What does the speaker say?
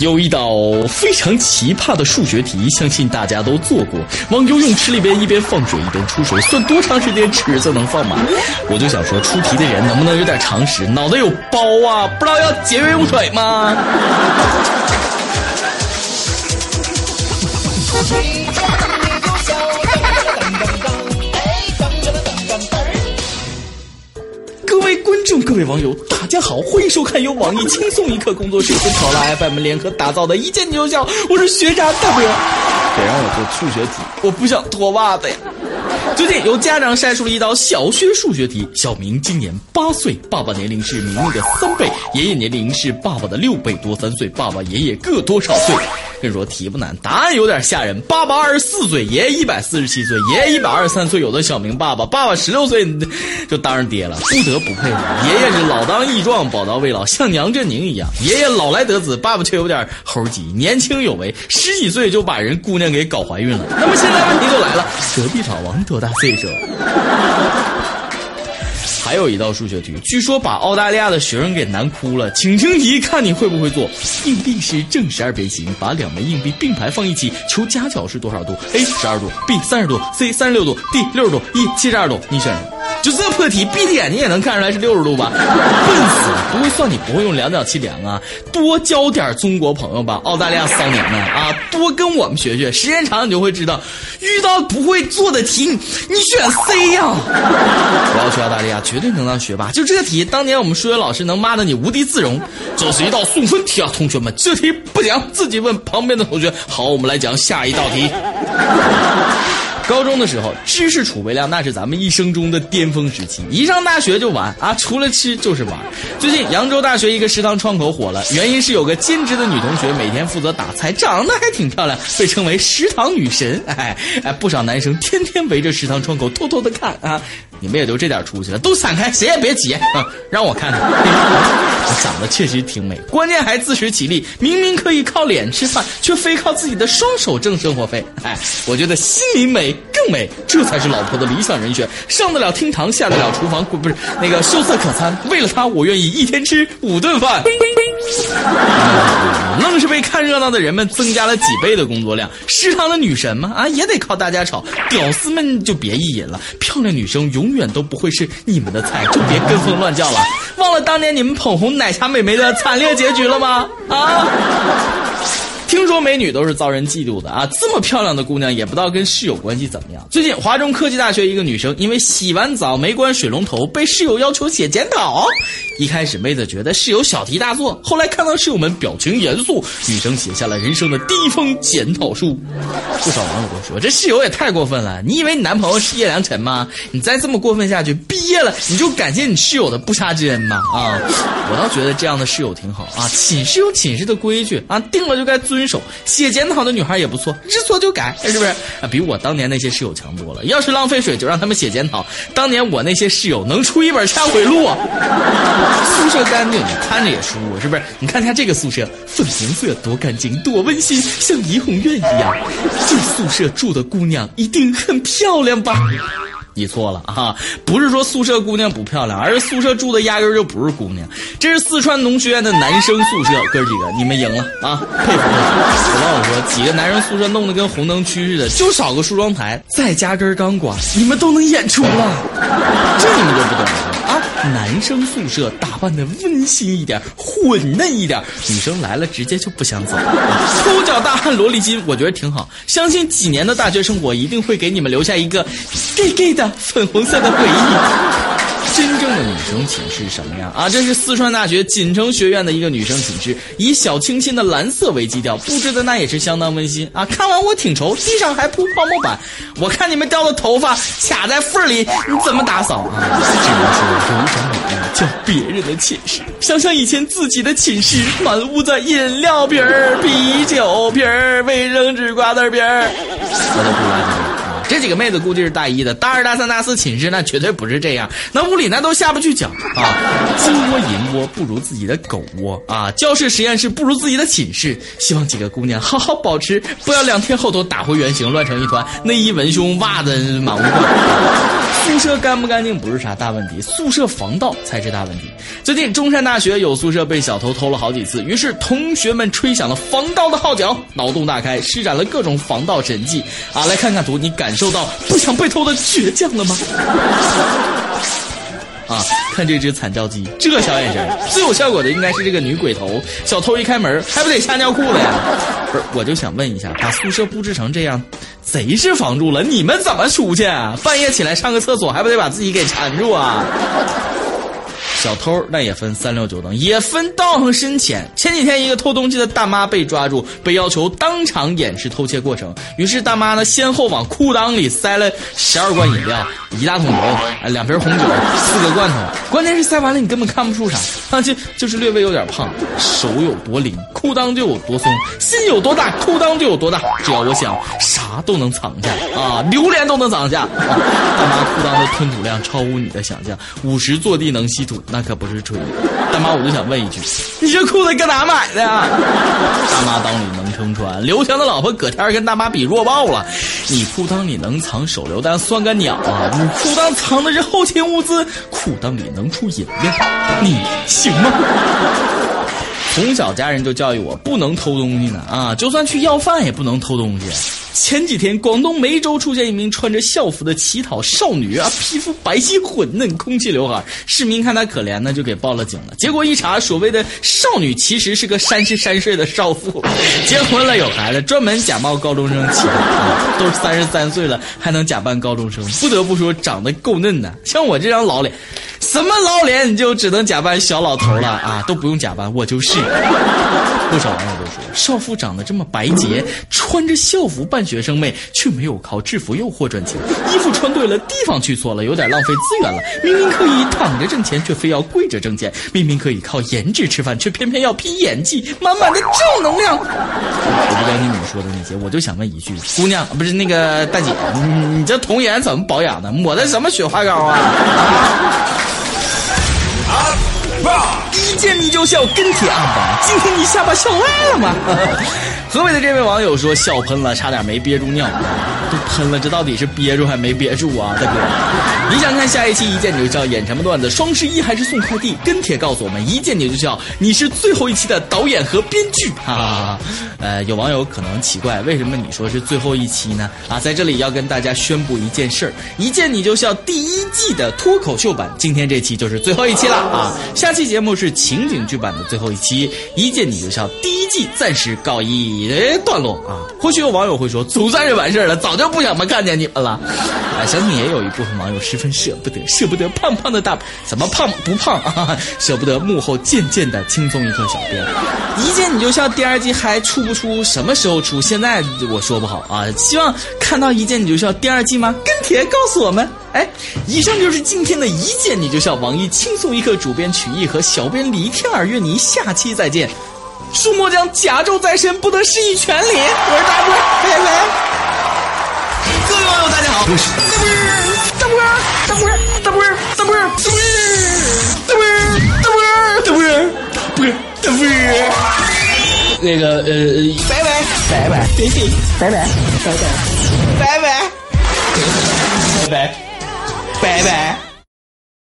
有一道非常奇葩的数学题，相信大家都做过。往游泳池里边一边放水一边出水，算多长时间池子能放满？我就想说，出题的人能不能有点常识，脑袋有包啊？不知道要节约用水吗？各位观众，各位网友，大家好，欢迎收看由网易轻松一刻工作室和考拉 FM 联合打造的一见就笑，我是学渣大哥。别让我做数学题，我不想脱袜子呀。最近有家长晒出了一道小学数学题，小明今年八岁，爸爸年龄是明明的三倍，爷爷年龄是爸爸的六倍多三岁，爸爸爷爷各多少岁？跟你说题不难，答案有点吓人。爸爸二十四岁，爷爷一百四十七岁，爷爷一百二十三岁。有的小明爸爸，爸爸十六岁就当上爹了，不得不佩服。爷爷是老当益壮，宝刀未老，像杨振宁一样。爷爷老来得子，爸爸却有点猴急，年轻有为，十几岁就把人姑娘给搞怀孕了。那么现在问题就来了，隔壁老王多大岁数？还有一道数学题，据说把澳大利亚的学生给难哭了。请听题，看你会不会做。硬币是正十二边形，把两枚硬币并排放一起，求夹角是多少度？A 十二度，B 三十度，C 三十六度，D 六十度，E 七十二度，你选什么？就这破题，闭着眼睛也能看出来是六十度吧？笨死了！不会算你不会用量角器量啊！多交点中国朋友吧，澳大利亚骚年们啊！多跟我们学学，时间长你就会知道，遇到不会做的题，你选 C 呀！我要去澳大利亚，绝对能当学霸。就这题，当年我们数学老师能骂的你无地自容。这是一道送分题啊，同学们，这题不讲，自己问旁边的同学。好，我们来讲下一道题。高中的时候，知识储备量那是咱们一生中的巅峰时期。一上大学就玩啊，除了吃就是玩。最近扬州大学一个食堂窗口火了，原因是有个兼职的女同学每天负责打菜，长得还挺漂亮，被称为食堂女神。哎哎，不少男生天天围着食堂窗口偷偷的看啊。你们也就这点出息了，都散开，谁也别挤啊，让我看看。长得确实挺美，关键还自食其力。明明可以靠脸吃饭，却非靠自己的双手挣生活费。哎，我觉得心里美更美，这才是老婆的理想人选。上得了厅堂，下得了厨房，不是那个秀色可餐。为了她，我愿意一天吃五顿饭。愣是被看热闹的人们增加了几倍的工作量。食堂的女神嘛，啊，也得靠大家炒。屌丝们就别意淫了，漂亮女生永远都不会是你们的菜，就别跟风乱叫了。忘了当年你们捧红奶茶美眉的惨烈结局了吗？啊！听说美女都是遭人嫉妒的啊！这么漂亮的姑娘也不知道跟室友关系怎么样。最近华中科技大学一个女生因为洗完澡没关水龙头，被室友要求写检讨。一开始妹子觉得室友小题大做，后来看到室友们表情严肃，女生写下了人生的第一封检讨书。不少网友都说这室友也太过分了，你以为你男朋友是叶良辰吗？你再这么过分下去，毕业了你就感谢你室友的不杀之恩吗？啊，我倒觉得这样的室友挺好啊，寝室有寝室的规矩啊，定了就该遵。遵守写检讨的女孩也不错，知错就改，是不是啊？比我当年那些室友强多了。要是浪费水，就让他们写检讨。当年我那些室友能出一本忏悔录！宿舍干净，你看着也舒服，是不是？你看看这个宿舍，粉红色，多干净，多温馨，像怡红院一样。这宿舍住的姑娘一定很漂亮吧？你错了啊！不是说宿舍姑娘不漂亮，而是宿舍住的压根就不是姑娘。这是四川农学院的男生宿舍，哥几个，你们赢了啊！佩服佩服！我告诉说，几个男生宿舍弄得跟红灯区似的，就少个梳妆台，再加根钢管，你们都能演出了。这你们就不懂了。啊，男生宿舍打扮的温馨一点，混嫩一点，女生来了直接就不想走。抠脚大汉萝莉金，我觉得挺好。相信几年的大学生活一定会给你们留下一个 gay gay 的的粉红色的回忆。真正的女生寝室什么样啊？这是四川大学锦城学院的一个女生寝室，以小清新的蓝色为基调，布置的那也是相当温馨啊。看完我挺愁，地上还铺泡沫板，我看你们掉的头发卡在缝里，你怎么打扫啊？只能说有一种美丽叫别人的寝室。想想以前自己的寝室，满屋子饮料瓶儿、啤酒瓶儿、卫生纸、瓜子瓶儿，我都不来这几个妹子估计是大一的，大二、大三、大四寝室那绝对不是这样，那屋里那都下不去脚啊！金窝银窝不如自己的狗窝啊！教室实验室不如自己的寝室。希望几个姑娘好好保持，不要两天后都打回原形，乱成一团，内衣文胸，袜子满屋宿舍干不干净不是啥大问题，宿舍防盗才是大问题。最近中山大学有宿舍被小偷偷了好几次，于是同学们吹响了防盗的号角，脑洞大开，施展了各种防盗神技啊！来看看图，你感受到不想被偷的倔强了吗？啊，看这只惨叫鸡，这小眼神，最有效果的应该是这个女鬼头。小偷一开门，还不得吓尿裤子呀？不是，我就想问一下，把宿舍布置成这样，贼是防住了，你们怎么出去？半夜起来上个厕所，还不得把自己给缠住啊？小偷那也分三六九等，也分道行深浅。前几天，一个偷东西的大妈被抓住，被要求当场演示偷窃过程。于是大妈呢，先后往裤裆里塞了十二罐饮料、一大桶油、两瓶红酒、四个罐头。关键是塞完了，你根本看不出啥，啊，就就是略微有点胖。手有多灵，裤裆就有多松；心有多大，裤裆就有多大。只要我想，啥都能藏下啊，榴莲都能藏下。大妈裤裆的吞吐量超乎你的想象，五十坐地能吸土。那可不是吹，大妈，我就想问一句，你这裤子搁哪买的呀？大妈裆里能撑船，刘强的老婆葛天跟大妈比弱爆了。你裤裆里能藏手榴弹算个鸟啊！裤裆藏的是后勤物资，裤裆里能出饮料，你行吗？从小家人就教育我不能偷东西呢啊，就算去要饭也不能偷东西。前几天，广东梅州出现一名穿着校服的乞讨少女啊，皮肤白皙混嫩，空气刘海。市民看她可怜呢，就给报了警了。结果一查，所谓的少女其实是个三十三岁的少妇，结婚了有孩子，专门假冒高中生乞讨。都三十三岁了，还能假扮高中生，不得不说长得够嫩的。像我这张老脸，什么老脸你就只能假扮小老头了啊，都不用假扮，我就是。不少网友都说，少妇长得这么白洁，穿着校服扮学生妹，却没有靠制服诱惑赚钱。衣服穿对了，地方去错了，有点浪费资源了。明明可以躺着挣钱，却非要跪着挣钱；明明可以靠颜值吃饭，却偏偏要拼演技，满满的正能量。我不跟你们说的那些，我就想问一句：姑娘，不是那个大姐，你你这童颜怎么保养的？抹的什么雪花膏啊？一见你就笑，跟帖暗榜，今天你下巴笑歪了吗？河北的这位网友说笑喷了，差点没憋住尿。都喷了，这到底是憋住还没憋住啊，大哥？你想看下一期一见你就笑演什么段子？双十一还是送快递？跟帖告诉我们，一见你就笑，你是最后一期的导演和编剧。哈哈哈。呃，有网友可能奇怪，为什么你说是最后一期呢？啊，在这里要跟大家宣布一件事儿：一见你就笑第一季的脱口秀版，今天这期就是最后一期了 啊！下期节目是情景剧版的最后一期，一见你就笑第一季暂时告一的段落啊。或许有网友会说，总算是完事儿了，早。就不想么看见你们了，啊，相信也有一部分网友十分舍不得，舍不得胖胖的大，怎么胖不胖啊？舍不得幕后渐渐的轻松一刻小编，一见你就笑。第二季还出不出？什么时候出？现在我说不好啊。希望看到一见你就笑第二季吗？跟帖告诉我们。哎，以上就是今天的一见你就笑网易轻松一刻主编曲艺和小编李天儿约你下期再见。苏墨将甲胄在身，不得失以全礼。我是大波，拜拜。各位网友，大家好，我是大波儿，大波儿，大波儿，大波儿，大波儿，大波儿，大波儿，大波儿，大波儿，大波儿，那个呃，拜拜，拜拜，拜拜，拜拜，拜拜，拜拜，拜拜，拜拜。